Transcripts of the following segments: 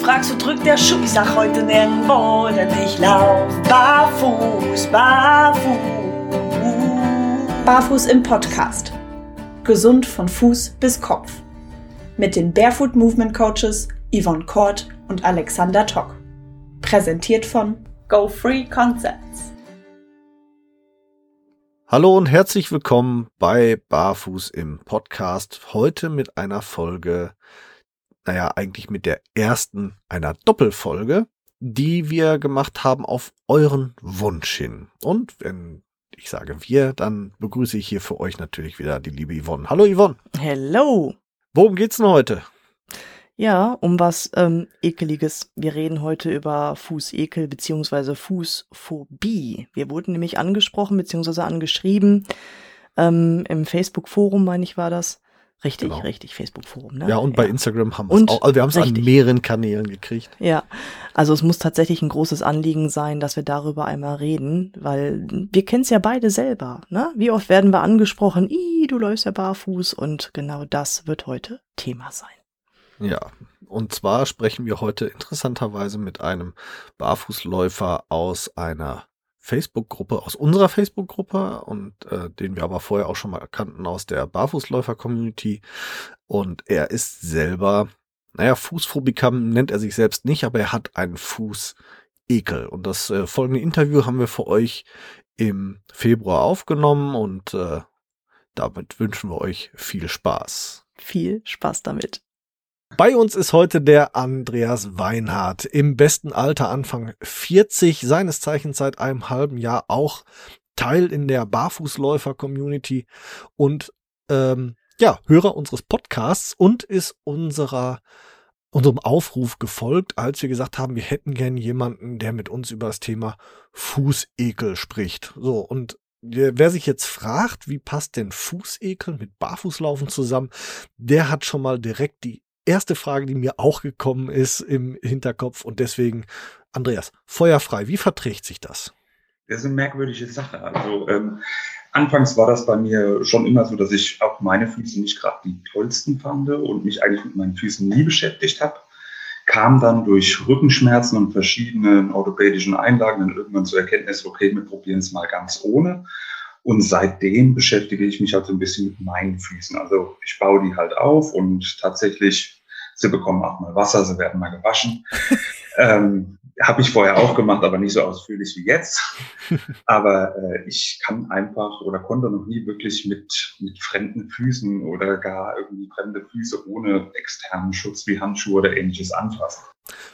fragst, wo drückt der Schuh? Ich sag heute nirgendwo, denn ich lauf barfuß, barfuß. Barfuß im Podcast. Gesund von Fuß bis Kopf. Mit den Barefoot Movement Coaches Yvonne Kort und Alexander Tock. Präsentiert von Go Free Concepts. Hallo und herzlich willkommen bei Barfuß im Podcast. Heute mit einer Folge, naja, eigentlich mit der ersten einer Doppelfolge, die wir gemacht haben auf euren Wunsch hin. Und wenn ich sage wir, dann begrüße ich hier für euch natürlich wieder die liebe Yvonne. Hallo Yvonne. Hello. Worum geht's denn heute? Ja, um was ähm, Ekeliges. Wir reden heute über Fußekel beziehungsweise Fußphobie. Wir wurden nämlich angesprochen beziehungsweise angeschrieben ähm, im Facebook-Forum, meine ich, war das. Richtig, Genau. richtig, Facebook-Forum, ne? Ja, und bei Ja. Instagram haben wir es auch. Also wir haben es an mehreren Kanälen gekriegt. Ja, also es muss tatsächlich ein großes Anliegen sein, dass wir darüber einmal reden, weil wir kennen es ja beide selber. Ne? Wie oft werden wir angesprochen, Ih, du läufst ja barfuß und genau das wird heute Thema sein. Ja, und zwar sprechen wir heute interessanterweise mit einem Barfußläufer aus einer Facebook-Gruppe, aus unserer Facebook-Gruppe und äh, den wir aber vorher auch schon mal kannten aus der Barfußläufer-Community. Und er ist selber, naja, Fußphobiker nennt er sich selbst nicht, aber er hat einen Fußekel. Und das äh, folgende Interview haben wir für euch im Februar aufgenommen und äh, damit wünschen wir euch viel Spaß. Viel Spaß damit. Bei uns ist heute der Andreas Weinhardt, im besten Alter Anfang 40, seines Zeichens seit einem halben Jahr auch Teil in der Barfußläufer-Community und ähm, ja, Hörer unseres Podcasts und ist unserer unserem Aufruf gefolgt, als wir gesagt haben, wir hätten gern jemanden, der mit uns über das Thema Fußekel spricht. So, und wer wer sich jetzt fragt, wie passt denn Fußekel mit Barfußlaufen zusammen, der hat schon mal direkt die erste Frage, die mir auch gekommen ist im Hinterkopf und deswegen, Andreas, feuerfrei, wie verträgt sich das? Das ist eine merkwürdige Sache. Also ähm, anfangs war das bei mir schon immer so, dass ich auch meine Füße nicht gerade die tollsten fand und mich eigentlich mit meinen Füßen nie beschäftigt habe. Kam dann durch Rückenschmerzen und verschiedene orthopädischen Einlagen dann irgendwann zur Erkenntnis, okay, wir probieren es mal ganz ohne. Und seitdem beschäftige ich mich halt so ein bisschen mit meinen Füßen. Also ich baue die halt auf und tatsächlich, sie bekommen auch mal Wasser, sie werden mal gewaschen. ähm, Habe ich vorher auch gemacht, aber nicht so ausführlich wie jetzt. Aber äh, ich kann einfach oder konnte noch nie wirklich mit, mit fremden Füßen oder gar irgendwie fremde Füße ohne externen Schutz wie Handschuhe oder ähnliches anfassen.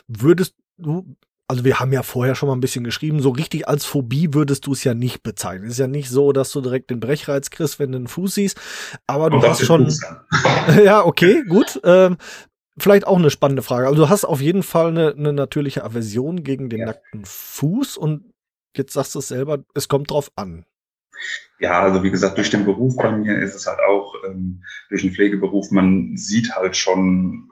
Würdest du, also wir haben ja vorher schon mal ein bisschen geschrieben, so richtig als Phobie würdest du es ja nicht bezeichnen. Es ist ja nicht so, dass du direkt den Brechreiz kriegst, wenn du einen Fuß siehst, aber du hast schon, ja, okay, gut. Ähm, vielleicht auch eine spannende Frage. Also du hast auf jeden Fall eine, eine natürliche Aversion gegen den Ja. nackten Fuß und jetzt sagst du es selber, es kommt drauf an. Ja, also wie gesagt, durch den Beruf bei mir ist es halt auch ähm, durch den Pflegeberuf, man sieht halt schon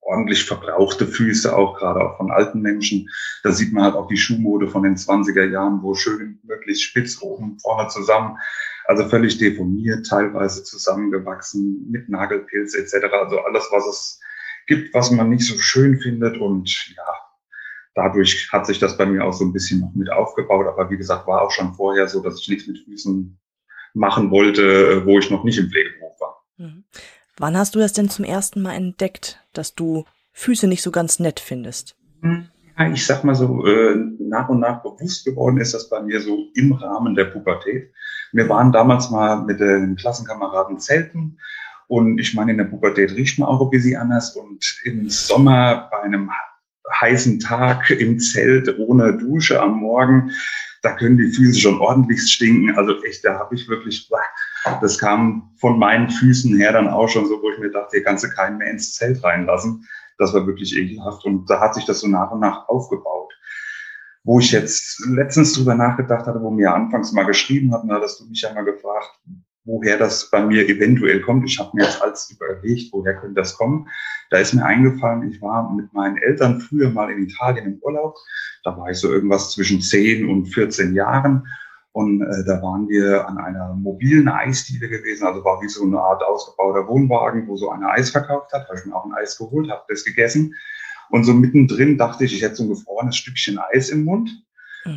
ordentlich verbrauchte Füße, auch gerade auch von alten Menschen. Da sieht man halt auch die Schuhmode von den 20er Jahren, wo schön möglichst spitz oben, vorne zusammen, also völlig deformiert, teilweise zusammengewachsen mit Nagelpilz etc. Also alles, was es gibt, was man nicht so schön findet und ja, dadurch hat sich das bei mir auch so ein bisschen noch mit aufgebaut. Aber wie gesagt, war auch schon vorher so, dass ich nichts mit Füßen machen wollte, wo ich noch nicht im Pflegeberuf war. Mhm. Wann hast du das denn zum ersten Mal entdeckt, dass du Füße nicht so ganz nett findest? Ja, ich sag mal so, äh, nach und nach bewusst geworden ist das bei mir so im Rahmen der Pubertät. Wir waren damals mal mit den Klassenkameraden zelten und ich meine, in der Pubertät riecht man auch ein bisschen anders und im Sommer bei einem heißen Tag im Zelt ohne Dusche am Morgen, da können die Füße schon ordentlich stinken. Also echt, da habe ich wirklich, das kam von meinen Füßen her dann auch schon so, wo ich mir dachte, hier kannst du keinen mehr ins Zelt reinlassen. Das war wirklich ekelhaft und da hat sich das so nach und nach aufgebaut. Wo ich jetzt letztens drüber nachgedacht hatte, wo mir anfangs mal geschrieben hatten, da hattest du mich ja mal gefragt, woher das bei mir eventuell kommt. Ich habe mir jetzt als überlegt, woher könnte das kommen. Da ist mir eingefallen, ich war mit meinen Eltern früher mal in Italien im Urlaub. Da war ich so irgendwas zwischen 10 und 14 Jahren. Und äh, da waren wir an einer mobilen Eisdiele gewesen, also war wie so eine Art ausgebauter Wohnwagen, wo so einer Eis verkauft hat. Habe ich mir auch ein Eis geholt, habe das gegessen. Und so mittendrin dachte ich, ich hätte so ein gefrorenes Stückchen Eis im Mund.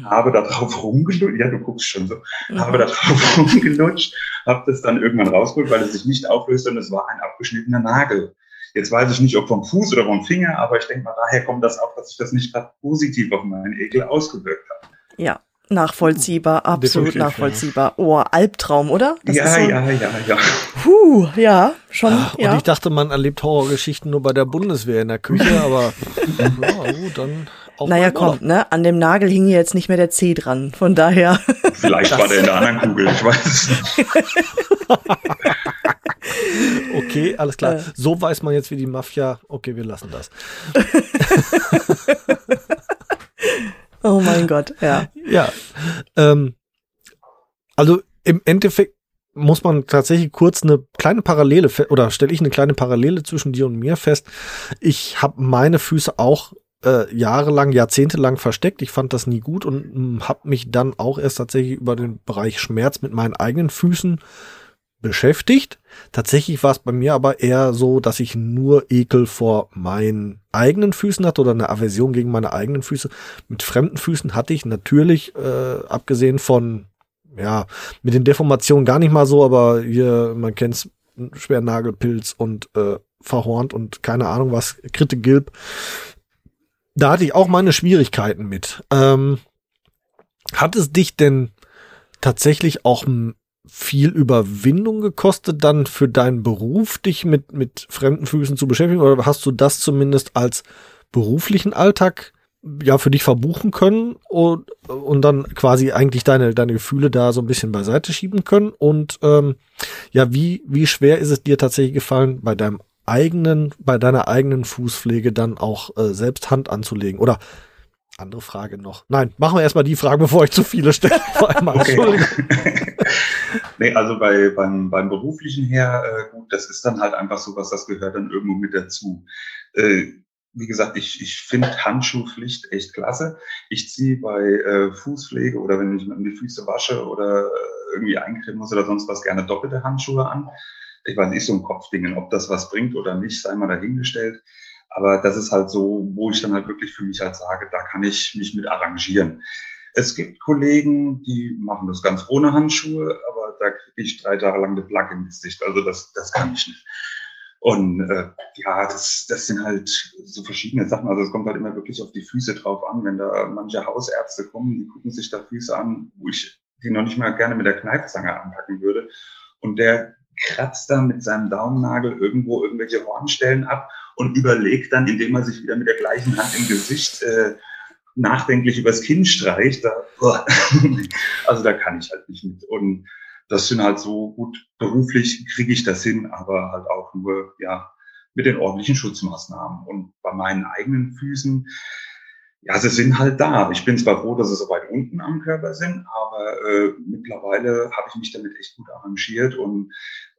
Habe da drauf rumgelutscht, ja, du guckst schon so, mhm. habe da drauf rumgelutscht, habe das dann irgendwann rausgeholt, weil es sich nicht auflöste und es war ein abgeschnittener Nagel. Jetzt weiß ich nicht, ob vom Fuß oder vom Finger, aber ich denke mal, daher kommt das auch, dass sich das nicht gerade positiv auf meinen Ekel ausgewirkt hat. Ja, Nachvollziehbar, absolut Definitiv, nachvollziehbar. Ja. Oh, Albtraum, oder? Das ja, so ja, ja, ja. Puh, ja, schon. Ach, ja. Und ich dachte, man erlebt Horrorgeschichten nur bei der Bundeswehr in der Küche, aber ja, gut, dann auch Naja, komm, ne? An dem Nagel hing jetzt nicht mehr der C dran, von daher. Vielleicht war der in der anderen Kugel, ich weiß es nicht. okay, alles klar. Äh. So weiß man jetzt, wie die Mafia. Okay, wir lassen das. Oh mein Gott, ja. Ja. Ähm, also im Endeffekt muss man tatsächlich kurz eine kleine Parallele oder stelle ich eine kleine Parallele zwischen dir und mir fest. Ich habe meine Füße auch äh, jahrelang, jahrzehntelang versteckt. Ich fand das nie gut und hm, habe mich dann auch erst tatsächlich über den Bereich Schmerz mit meinen eigenen Füßen beschäftigt. Tatsächlich war es bei mir aber eher so, dass ich nur Ekel vor meinen eigenen Füßen hatte oder eine Aversion gegen meine eigenen Füße. Mit fremden Füßen hatte ich natürlich, äh, abgesehen von, ja, mit den Deformationen gar nicht mal so, aber hier, man kennt's, schwer Nagelpilz und äh, verhornt und keine Ahnung was, Kritte Gilb. Da hatte ich auch meine Schwierigkeiten mit. Ähm, hat es dich denn tatsächlich auch viel Überwindung gekostet, dann für deinen Beruf dich mit, mit fremden Füßen zu beschäftigen? Oder hast du das zumindest als beruflichen Alltag ja für dich verbuchen können und, und dann quasi eigentlich deine, deine Gefühle da so ein bisschen beiseite schieben können? Und ähm, ja, wie, wie schwer ist es dir tatsächlich gefallen, bei deinem eigenen, bei deiner eigenen Fußpflege dann auch äh, selbst Hand anzulegen? Oder andere Frage noch. Nein, machen wir erstmal die Frage, bevor ich zu viele stelle. Vor allem, okay. nee, also bei, beim, beim beruflichen her, äh, gut, das ist dann halt einfach so was, das gehört dann irgendwo mit dazu. Äh, wie gesagt, ich, ich finde Handschuhpflicht echt klasse. Ich ziehe bei äh, Fußpflege oder wenn ich mir die Füße wasche oder äh, irgendwie eincremen muss oder sonst was gerne doppelte Handschuhe an. Ich weiß nicht, so ein Kopfdingen, ob das was bringt oder nicht, sei mal dahingestellt. Aber das ist halt so, wo ich dann halt wirklich für mich halt sage, da kann ich mich mit arrangieren. Es gibt Kollegen, die machen das ganz ohne Handschuhe, aber da kriege ich drei Tage lang eine Plug im Gesicht. Also das, das kann ich nicht. Und äh, ja, das, das sind halt so verschiedene Sachen. Also es kommt halt immer wirklich auf die Füße drauf an. Wenn da manche Hausärzte kommen, die gucken sich da Füße an, wo ich die noch nicht mal gerne mit der Kneifzange anpacken würde. Und der kratzt dann mit seinem Daumennagel irgendwo irgendwelche Hornstellen ab und überlegt dann, indem er sich wieder mit der gleichen Hand im Gesicht äh, nachdenklich übers Kinn streicht. Da, also da kann ich halt nicht mit. Und das sind halt so gut, beruflich kriege ich das hin, aber halt auch nur, ja, mit den ordentlichen Schutzmaßnahmen. Und bei meinen eigenen Füßen, ja, sie sind halt da. Ich bin zwar froh, dass sie so weit unten am Körper sind, aber äh, mittlerweile habe ich mich damit echt gut arrangiert und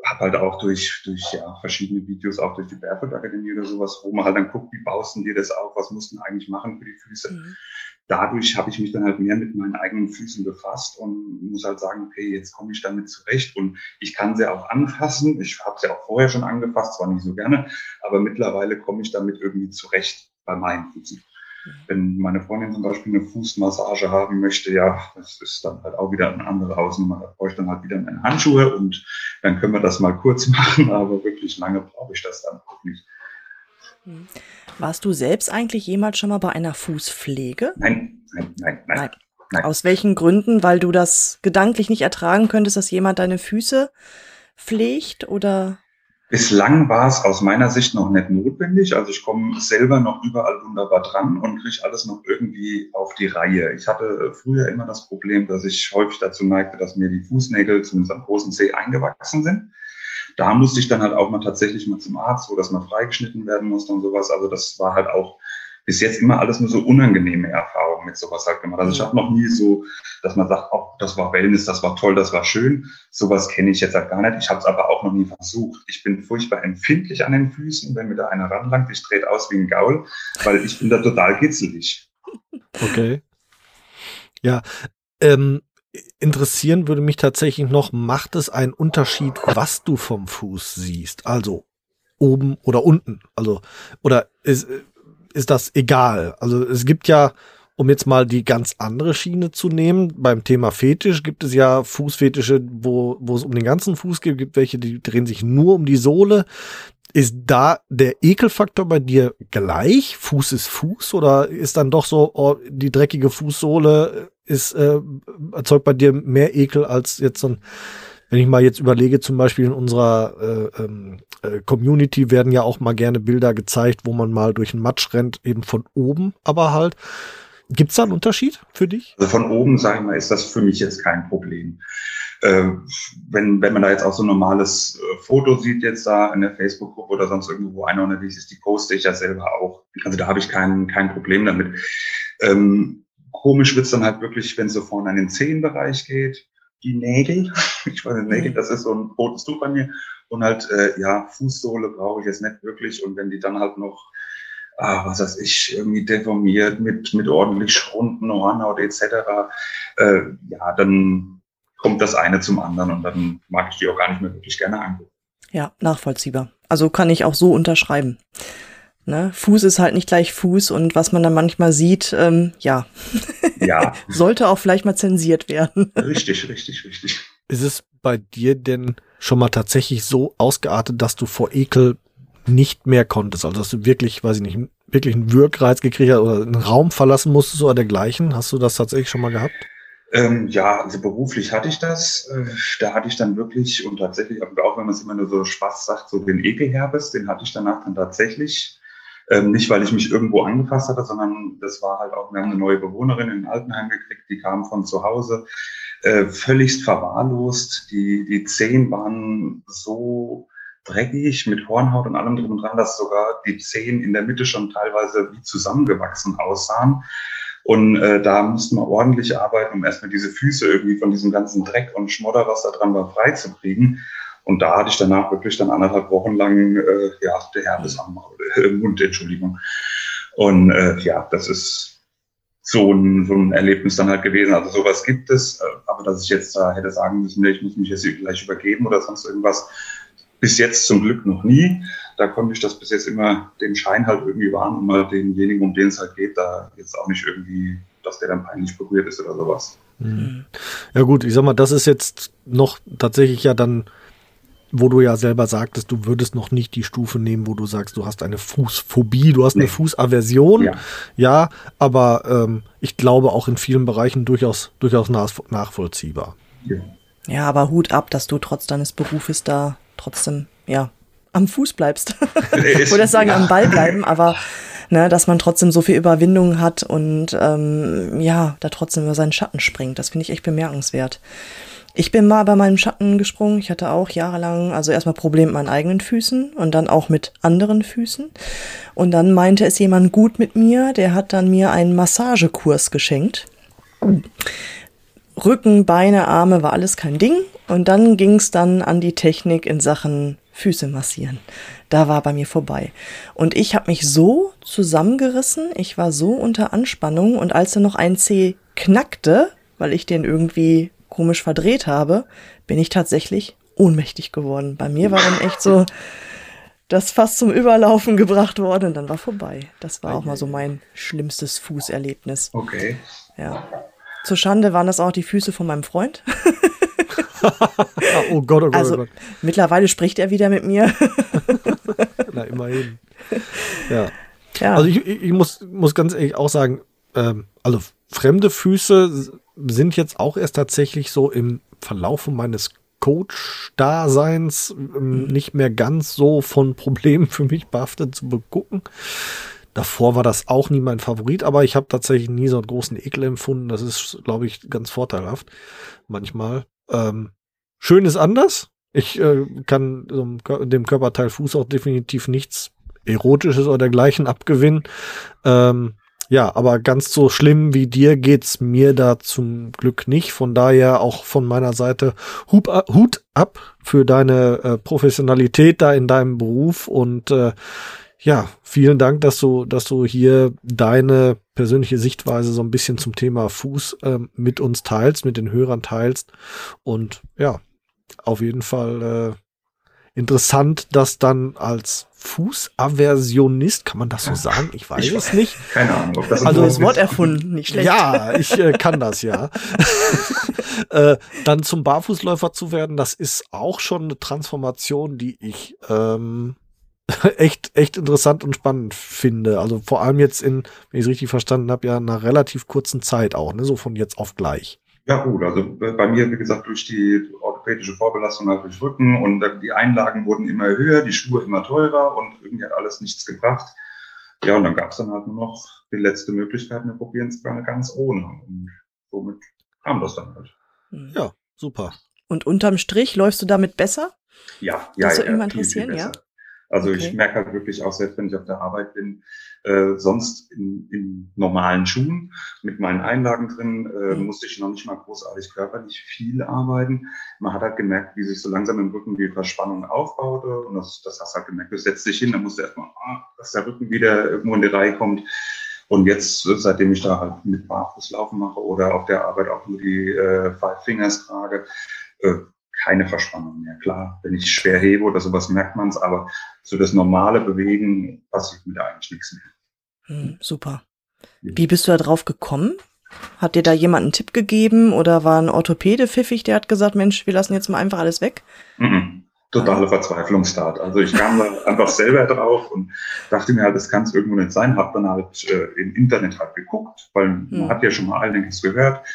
habe halt auch durch, durch ja, verschiedene Videos, auch durch die Barefoot Akademie oder sowas, wo man halt dann guckt, wie baust du dir das auf, was musst du eigentlich machen für die Füße. Mhm. Dadurch habe ich mich dann halt mehr mit meinen eigenen Füßen befasst und muss halt sagen, okay, jetzt komme ich damit zurecht und ich kann sie auch anfassen. Ich habe sie auch vorher schon angefasst, zwar nicht so gerne, aber mittlerweile komme ich damit irgendwie zurecht bei meinen Füßen. Wenn meine Freundin zum Beispiel eine Fußmassage haben möchte, ja, das ist dann halt auch wieder eine andere Hausnummer. Da brauche ich dann halt wieder meine Handschuhe und dann können wir das mal kurz machen, aber wirklich lange brauche ich das dann auch nicht. Hm. Warst du selbst eigentlich jemals schon mal bei einer Fußpflege? Nein, nein, nein, nein. nein. nein. Aus welchen Gründen? Weil du das gedanklich nicht ertragen könntest, dass jemand deine Füße pflegt oder? Bislang war es aus meiner Sicht noch nicht notwendig. Also ich komme selber noch überall wunderbar dran und kriege alles noch irgendwie auf die Reihe. Ich hatte früher immer das Problem, dass ich häufig dazu neigte, dass mir die Fußnägel zu unserem großen Zeh eingewachsen sind. Da musste ich dann halt auch mal tatsächlich mal zum Arzt, so dass man freigeschnitten werden musste und sowas. Also das war halt auch bis jetzt immer alles nur so unangenehme Erfahrungen mit sowas halt gemacht. Also ich habe noch nie so, dass man sagt, oh, das war Wellness, das war toll, das war schön. Sowas kenne ich jetzt halt gar nicht. Ich habe es aber auch noch nie versucht. Ich bin furchtbar empfindlich an den Füßen, wenn mir da einer ranlangt. Ich drehe aus wie ein Gaul, weil ich bin da total kitzelig. Okay. Ja, ähm, interessieren würde mich tatsächlich noch, macht es einen Unterschied, was du vom Fuß siehst? Also oben oder unten? Also, oder ist, ist das egal. Also es gibt ja, um jetzt mal die ganz andere Schiene zu nehmen, beim Thema Fetisch gibt es ja Fußfetische, wo, wo es um den ganzen Fuß geht, gibt welche, die drehen sich nur um die Sohle. Ist da der Ekelfaktor bei dir gleich? Fuß ist Fuß oder ist dann doch so, oh, die dreckige Fußsohle ist, äh, erzeugt bei dir mehr Ekel als jetzt so ein wenn ich mal jetzt überlege, zum Beispiel in unserer äh, ähm, äh, Community werden ja auch mal gerne Bilder gezeigt, wo man mal durch den Matsch rennt, eben von oben, aber halt. Gibt es da einen Unterschied für dich? Also von oben, sage ich mal, ist das für mich jetzt kein Problem. Äh, wenn, wenn man da jetzt auch so ein normales äh, Foto sieht, jetzt da in der Facebook-Gruppe oder sonst irgendwo, wo einer unterwegs ist, die poste ich ja selber auch. Also da habe ich kein, kein Problem damit. Ähm, komisch wird's dann halt wirklich, wenn es so vorne an den Zehenbereich geht die Nägel. Ich meine, Nägel, das ist so ein rotes Tuch bei mir. Und halt, äh, ja, Fußsohle brauche ich jetzt nicht wirklich. Und wenn die dann halt noch, ah, was weiß ich, irgendwie deformiert mit, mit ordentlich Schrunden, Hornhaut etc., äh, ja, dann kommt das eine zum anderen und dann mag ich die auch gar nicht mehr wirklich gerne angucken. Ja, nachvollziehbar. Also kann ich auch so unterschreiben. Ne? Fuß ist halt nicht gleich Fuß und was man dann manchmal sieht, ähm, ja. Ja. Sollte auch vielleicht mal zensiert werden. Richtig, richtig, richtig. Ist es bei dir denn schon mal tatsächlich so ausgeartet, dass du vor Ekel nicht mehr konntest? Also dass du wirklich, weiß ich nicht, wirklich einen Wirkreiz gekriegt hast oder einen Raum verlassen musstest oder dergleichen? Hast du das tatsächlich schon mal gehabt? Ähm, ja, also beruflich hatte ich das. Äh, da hatte ich dann wirklich und tatsächlich, auch wenn man es immer nur so Spaß sagt, so den Ekelherpes, den hatte ich danach dann tatsächlich. Ähm, nicht, weil ich mich irgendwo angefasst hatte, sondern das war halt auch, wir haben eine neue Bewohnerin in Altenheim gekriegt, die kam von zu Hause, äh, völligst verwahrlost. Die, die Zehen waren so dreckig mit Hornhaut und allem drum und dran, dass sogar die Zehen in der Mitte schon teilweise wie zusammengewachsen aussahen. Und äh, da mussten wir ordentlich arbeiten, um erstmal diese Füße irgendwie von diesem ganzen Dreck und Schmodder, was da dran war, freizukriegen. Und da hatte ich danach wirklich dann anderthalb Wochen lang äh, ja, der Herpes am äh, Mund, Entschuldigung. Und äh, ja, das ist so ein, so ein Erlebnis dann halt gewesen. Also sowas gibt es, äh, aber dass ich jetzt da hätte sagen müssen, ich muss mich jetzt gleich übergeben oder sonst irgendwas, bis jetzt zum Glück noch nie. Da konnte ich das bis jetzt immer den Schein halt irgendwie wahren und mal denjenigen, um den es halt geht, da jetzt auch nicht irgendwie, dass der dann peinlich berührt ist oder sowas. Mhm. Ja gut, ich sag mal, das ist jetzt noch tatsächlich ja dann wo du ja selber sagtest, du würdest noch nicht die Stufe nehmen, wo du sagst, du hast eine Fußphobie, du hast nee. eine Fußaversion. Ja, ja aber ähm, ich glaube auch in vielen Bereichen durchaus, durchaus nachvollziehbar. Ja. ja, aber Hut ab, dass du trotz deines Berufes da trotzdem, ja, am Fuß bleibst. ich würde sagen, ja. am Ball bleiben, aber ne, dass man trotzdem so viel Überwindung hat und ähm, ja, da trotzdem über seinen Schatten springt. Das finde ich echt bemerkenswert. Ich bin mal bei meinem Schatten gesprungen. Ich hatte auch jahrelang, also erstmal Probleme mit meinen eigenen Füßen und dann auch mit anderen Füßen. Und dann meinte es jemand gut mit mir, der hat dann mir einen Massagekurs geschenkt. Rücken, Beine, Arme war alles kein Ding. Und dann ging es dann an die Technik in Sachen Füße massieren. Da war bei mir vorbei. Und ich habe mich so zusammengerissen, ich war so unter Anspannung und als dann noch ein Zeh knackte, weil ich den irgendwie komisch verdreht habe, bin ich tatsächlich ohnmächtig geworden. Bei mir war dann echt so das fast zum Überlaufen gebracht worden und dann war vorbei. Das war auch mal so mein schlimmstes Fußerlebnis. Okay. Ja. Zur Schande waren das auch die Füße von meinem Freund. oh Gott, oh Gott, also, oh Gott. Mittlerweile spricht er wieder mit mir. Na, immerhin. Ja. ja. Also ich, ich muss, muss ganz ehrlich auch sagen, ähm, also fremde Füße sind jetzt auch erst tatsächlich so im Verlaufe meines Coach-Daseins ähm, nicht mehr ganz so von Problemen für mich behaftet zu begucken. Davor war das auch nie mein Favorit, aber ich habe tatsächlich nie so einen großen Ekel empfunden. Das ist, glaube ich, ganz vorteilhaft manchmal. Ähm, schön ist anders. Ich äh, kann dem Körperteil Fuß auch definitiv nichts Erotisches oder dergleichen abgewinnen. Ähm, ja, aber ganz so schlimm wie dir geht's mir da zum Glück nicht. Von daher auch von meiner Seite Hut, Hut ab für deine äh, Professionalität da in deinem Beruf und äh, ja, vielen Dank, dass du, dass du hier deine persönliche Sichtweise so ein bisschen zum Thema Fuß äh, mit uns teilst, mit den Hörern teilst. Und ja, auf jeden Fall äh, interessant, das dann als Fußaversionist, kann man das so sagen? Ich weiß ich es nicht. Keine Ahnung. Ob das also das Wort erfunden, nicht schlecht. Ja, ich äh, kann das ja. äh, dann zum Barfußläufer zu werden, das ist auch schon eine Transformation, die ich ähm, echt, echt interessant und spannend finde. Also vor allem jetzt in, wenn ich es richtig verstanden habe, ja einer relativ kurzen Zeit auch, ne? so von jetzt auf gleich. Ja gut, also bei mir, wie gesagt, durch die orthopädische Vorbelastung halt durch Rücken und die Einlagen wurden immer höher, die Schuhe immer teurer und irgendwie hat alles nichts gebracht. Ja, und dann gab es dann halt nur noch die letzte Möglichkeit, wir probieren es ganz ohne. Und somit kam das dann halt. Mhm. Ja, super. Und unterm Strich läufst du damit besser? Ja, ja, das ja. Immer interessieren, viel, viel ja. Also okay. ich merke halt wirklich auch selbst, wenn ich auf der Arbeit bin, äh, sonst in, in normalen Schuhen mit meinen Einlagen drin, äh, mhm. musste ich noch nicht mal großartig körperlich viel arbeiten. Man hat halt gemerkt, wie sich so langsam im Rücken die Verspannung aufbaute und das, das hast du halt gemerkt. Du setzt dich hin, dann musst du erstmal, ah, dass der Rücken wieder irgendwo in die Reihe kommt. Und jetzt, seitdem ich da halt mit Barfußlaufen mache oder auf der Arbeit auch nur die äh, Five Fingers trage, äh, keine Verspannung mehr. Klar, wenn ich schwer hebe oder sowas merkt man es, aber so das normale Bewegen passiert mir da eigentlich nichts mehr. Hm, super. Wie bist du da drauf gekommen? Hat dir da jemand einen Tipp gegeben oder war ein Orthopäde pfiffig, der hat gesagt, Mensch, wir lassen jetzt mal einfach alles weg? Mhm totale Verzweiflungstat. Also ich kam da einfach selber drauf und dachte mir halt, das kann es irgendwo nicht sein. Hab dann halt äh, im Internet halt geguckt, weil man hm. hat ja schon mal einiges gehört.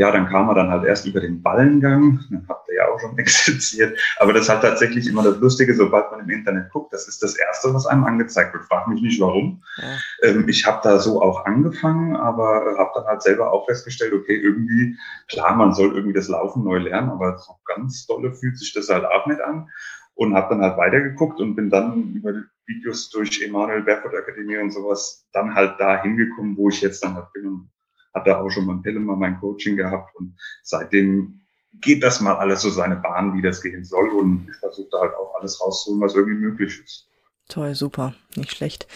Ja, dann kam er dann halt erst über den Ballengang, dann habt ihr ja auch schon exerziert. Aber das ist halt tatsächlich immer das Lustige, sobald man im Internet guckt, das ist das Erste, was einem angezeigt wird. Frag mich nicht warum. Ja. Ähm, ich habe da so auch angefangen, aber habe dann halt selber auch festgestellt, okay, irgendwie, klar, man soll irgendwie das Laufen neu lernen, aber so ganz dolle fühlt sich das halt auch nicht an und habe dann halt weitergeguckt und bin dann über Videos durch Emanuel Barefoot Akademie und sowas dann halt da hingekommen, wo ich jetzt dann halt bin und hatte auch schon beim Pillemann mein Coaching gehabt und seitdem geht das mal alles so seine Bahn, wie das gehen soll und ich versuche da halt auch alles rauszuholen, was irgendwie möglich ist. Toll, super, nicht schlecht.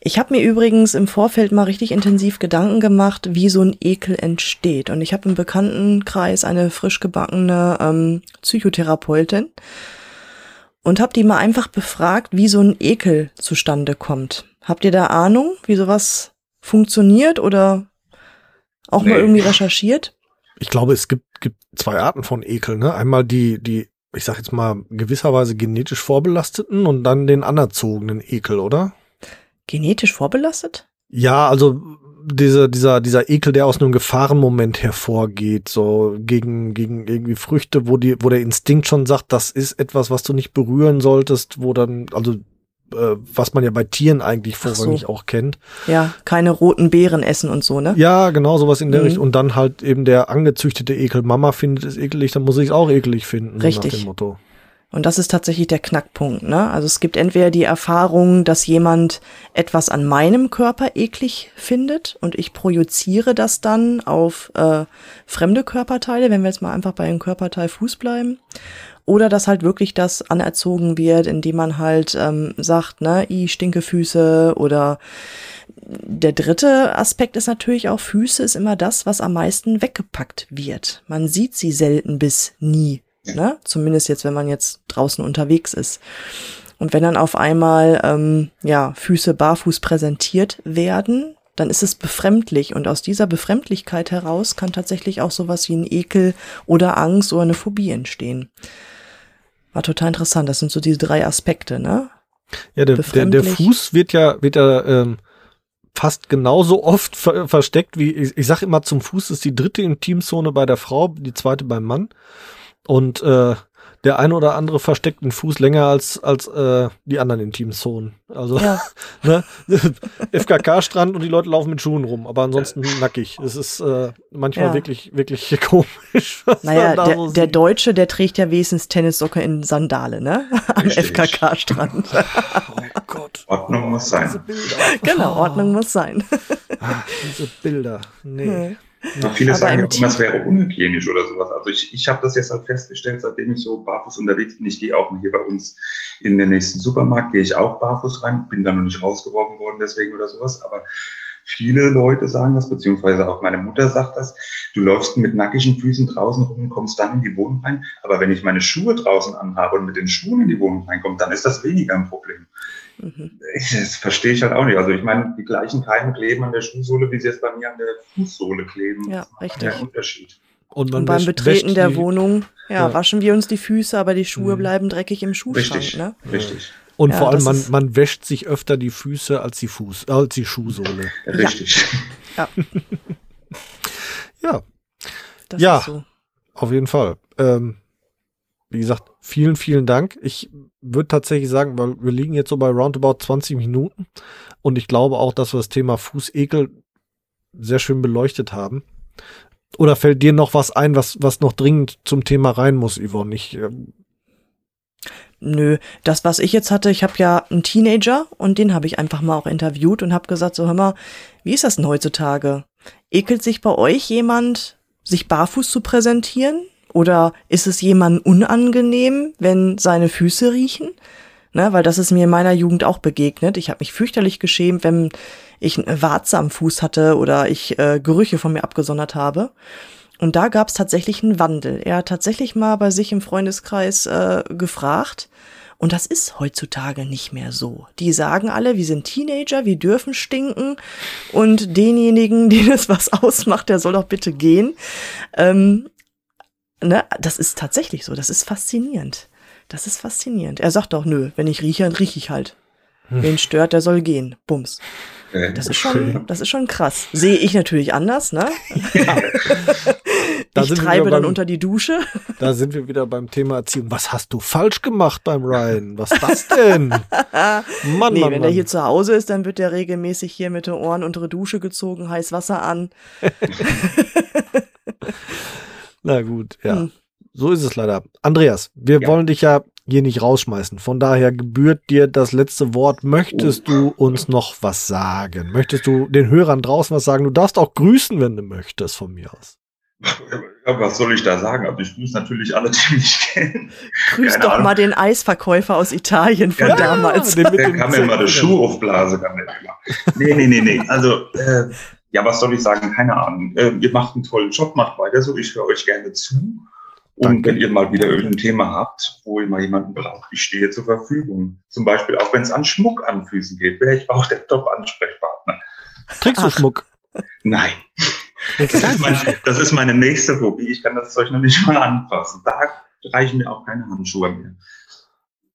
Ich habe mir übrigens im Vorfeld mal richtig intensiv Gedanken gemacht, wie so ein Ekel entsteht. Und ich habe im Bekanntenkreis eine frisch gebackene ähm, Psychotherapeutin, und habe die mal einfach befragt, wie so ein Ekel zustande kommt. Habt ihr da Ahnung, wie sowas funktioniert oder auch nee. mal irgendwie recherchiert? Ich glaube, es gibt, gibt zwei Arten von Ekel. Ne? Einmal die, die, ich sag jetzt mal, gewisserweise genetisch vorbelasteten und dann den anerzogenen Ekel, oder? Genetisch vorbelastet? Ja, also dieser, dieser, dieser Ekel, der aus einem Gefahrenmoment hervorgeht, so gegen, gegen irgendwie Früchte, wo die, wo der Instinkt schon sagt, das ist etwas, was du nicht berühren solltest, wo dann, also was man ja bei Tieren eigentlich vorrangig so. auch kennt. Ja, keine roten Beeren essen und so, ne? Ja, genau, sowas in der mhm. Richtung. Und dann halt eben der angezüchtete Ekel. Mama findet es ekelig, dann muss ich es auch ekelig finden. Richtig. Nach dem Motto. Und das ist tatsächlich der Knackpunkt. Ne? Also es gibt entweder die Erfahrung, dass jemand etwas an meinem Körper eklig findet und ich projiziere das dann auf äh, fremde Körperteile, wenn wir jetzt mal einfach bei dem Körperteil Fuß bleiben. Oder dass halt wirklich das anerzogen wird, indem man halt ähm, sagt, ne, i stinke Füße oder der dritte Aspekt ist natürlich auch, Füße ist immer das, was am meisten weggepackt wird. Man sieht sie selten bis nie Ne? Zumindest jetzt, wenn man jetzt draußen unterwegs ist. Und wenn dann auf einmal ähm, ja Füße barfuß präsentiert werden, dann ist es befremdlich und aus dieser Befremdlichkeit heraus kann tatsächlich auch sowas wie ein Ekel oder Angst oder eine Phobie entstehen. War total interessant. Das sind so diese drei Aspekte, ne? Ja, der, der, der Fuß wird ja, wird ja ähm, fast genauso oft ver versteckt wie, ich, ich sage immer, zum Fuß ist die dritte Intimzone bei der Frau, die zweite beim Mann. Und äh, der eine oder andere versteckt den Fuß länger als, als äh, die anderen Intimzonen. Also ja. ne? FKK-Strand und die Leute laufen mit Schuhen rum, aber ansonsten nackig. Es ist äh, manchmal ja. wirklich, wirklich komisch. naja, der, so der Deutsche, der trägt ja wenigstens Tennissocke in Sandale, ne? Am FKK-Strand. oh Gott. Ordnung muss sein. Genau, Ordnung muss sein. Ach, diese Bilder. Nee. Ja, viele aber sagen auch immer, es wäre unhygienisch oder sowas. Also ich, ich habe das jetzt halt festgestellt, seitdem ich so barfuß unterwegs bin. Ich gehe auch hier bei uns in den nächsten Supermarkt, gehe ich auch barfuß rein, bin da noch nicht rausgeworfen worden deswegen oder sowas. Aber viele Leute sagen das, beziehungsweise auch meine Mutter sagt das. Du läufst mit nackigen Füßen draußen rum und kommst dann in die Wohnung rein. Aber wenn ich meine Schuhe draußen anhabe und mit den Schuhen in die Wohnung reinkomme, dann ist das weniger ein Problem. Mhm. Das verstehe ich halt auch nicht. Also ich meine, die gleichen Keime kleben an der Schuhsohle, wie sie jetzt bei mir an der Fußsohle kleben. Ja, richtig. Der Unterschied. Und, und beim Betreten der Wohnung, ja, ja, waschen wir uns die Füße, aber die Schuhe mhm. bleiben dreckig im Schuhschrank. Richtig, ne? richtig. Und ja, vor allem, man, man wäscht sich öfter die Füße als die Fuß, äh, als die Schuhsohle. Richtig. Ja. ja. Das ja, so. auf jeden Fall. Ähm, wie gesagt, vielen, vielen Dank. Ich würde tatsächlich sagen, weil wir liegen jetzt so bei roundabout 20 Minuten und ich glaube auch, dass wir das Thema Fußekel sehr schön beleuchtet haben. Oder fällt dir noch was ein, was, was noch dringend zum Thema rein muss, Yvonne? Ich, ähm Nö, das, was ich jetzt hatte, ich habe ja einen Teenager und den habe ich einfach mal auch interviewt und habe gesagt, so hör mal, wie ist das denn heutzutage? Ekelt sich bei euch jemand, sich barfuß zu präsentieren? Oder ist es jemandem unangenehm, wenn seine Füße riechen? Ne, weil das ist mir in meiner Jugend auch begegnet. Ich habe mich fürchterlich geschämt, wenn ich eine Warze am Fuß hatte oder ich äh, Gerüche von mir abgesondert habe. Und da gab es tatsächlich einen Wandel. Er hat tatsächlich mal bei sich im Freundeskreis äh, gefragt. Und das ist heutzutage nicht mehr so. Die sagen alle, wir sind Teenager, wir dürfen stinken und denjenigen, den es was ausmacht, der soll doch bitte gehen. Ähm, ne, das ist tatsächlich so. Das ist faszinierend. Das ist faszinierend. Er sagt doch, nö, wenn ich rieche, dann rieche ich halt. Hm. Wen stört, der soll gehen. Bums. Das ist schon, das ist schon krass. Sehe ich natürlich anders, ne? Ja. Da ich treibe dann unter die Dusche. Da sind wir wieder beim Thema Erziehung. Was hast du falsch gemacht beim Ryan? Was ist das denn? Mann, nee, Mann, wenn Mann. er hier zu Hause ist, dann wird der regelmäßig hier mit den Ohren unter die Dusche gezogen, heiß Wasser an. Na gut, ja. Hm. So ist es leider. Andreas, wir ja. wollen dich ja hier nicht rausschmeißen. Von daher gebührt dir das letzte Wort. Möchtest du uns noch was sagen? Möchtest du den Hörern draußen was sagen? Du darfst auch grüßen, wenn du möchtest, von mir aus. Ja, was soll ich da sagen? Also ich grüße natürlich alle, die mich kennen. Grüß Keine doch Ahnung. mal den Eisverkäufer aus Italien von ja, damals. Der, der kann mir mal eine Schuh aufblasen. Kann der nee, nee, nee, nee. Also, äh, ja, was soll ich sagen? Keine Ahnung. Äh, ihr macht einen tollen Job, macht weiter so. Ich höre euch gerne zu. Und Danke. wenn ihr mal wieder irgendein Thema habt, wo ihr mal jemanden braucht, ich stehe zur Verfügung. Zum Beispiel auch wenn es an Schmuck an Füßen geht, wäre ich auch der Top-Ansprechpartner. Trägst du Schmuck? Nein. Das ist, meine, das ist meine nächste Hobby. Ich kann das Zeug noch nicht mal anfassen. Da reichen mir auch keine Handschuhe mehr.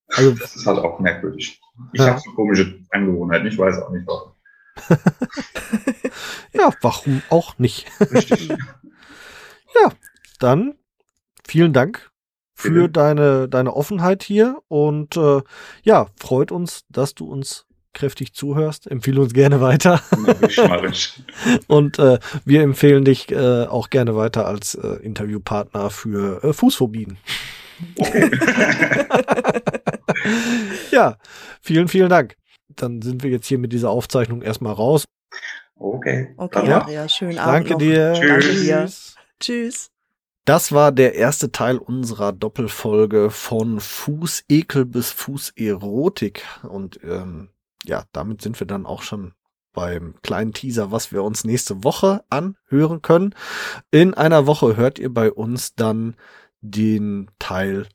Also, das ist halt auch merkwürdig. Ich ja. habe so komische Angewohnheiten. Ich weiß auch nicht warum. ja, warum auch nicht? Richtig. ja, dann vielen Dank für deine, deine Offenheit hier und äh, ja, freut uns, dass du uns kräftig zuhörst. Empfehle uns gerne weiter. Und äh, wir empfehlen dich äh, auch gerne weiter als äh, Interviewpartner für äh, Fußphobien. Okay. ja, vielen, vielen Dank. Dann sind wir jetzt hier mit dieser Aufzeichnung erstmal raus. Okay. Okay, ja. Andrea, schönen Abend. Danke noch. dir. Tschüss. Danke dir. Tschüss. Das war der erste Teil unserer Doppelfolge von Fußekel bis Fußerotik. Und ähm, ja, damit sind wir dann auch schon beim kleinen Teaser, was wir uns nächste Woche anhören können. In einer Woche hört ihr bei uns dann den Teil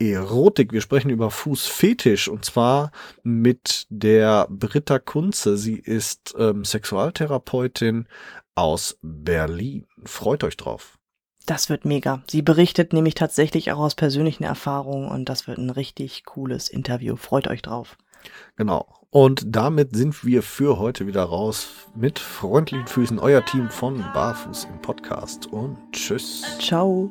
Fußerotik. Wir sprechen über Fußfetisch und zwar mit der Britta Kunze. Sie ist ähm, Sexualtherapeutin aus Berlin. Freut euch drauf. Das wird mega. Sie berichtet nämlich tatsächlich auch aus persönlichen Erfahrungen und das wird ein richtig cooles Interview. Freut euch drauf. Genau. Und damit sind wir für heute wieder raus mit freundlichen Füßen. Euer Team von Barfuß im Podcast und tschüss. Ciao.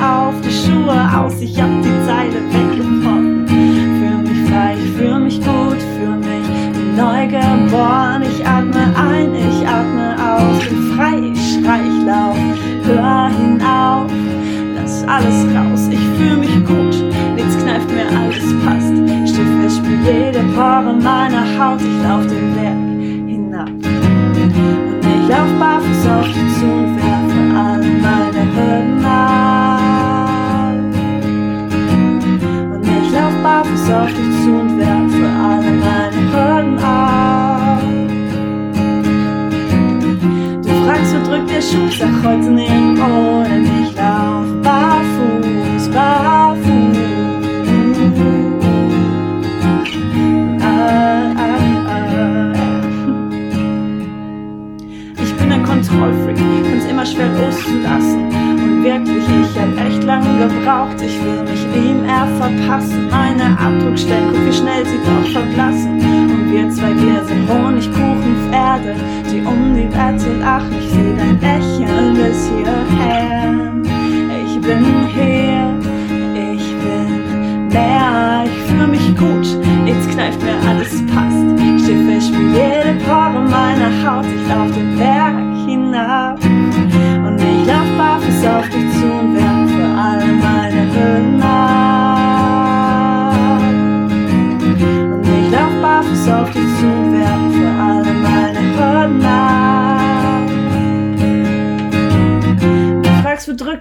hinauf, die Schuhe aus, ich hab die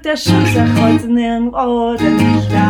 der Schuh? Sag heute nirgendwo, denn ich barfuß.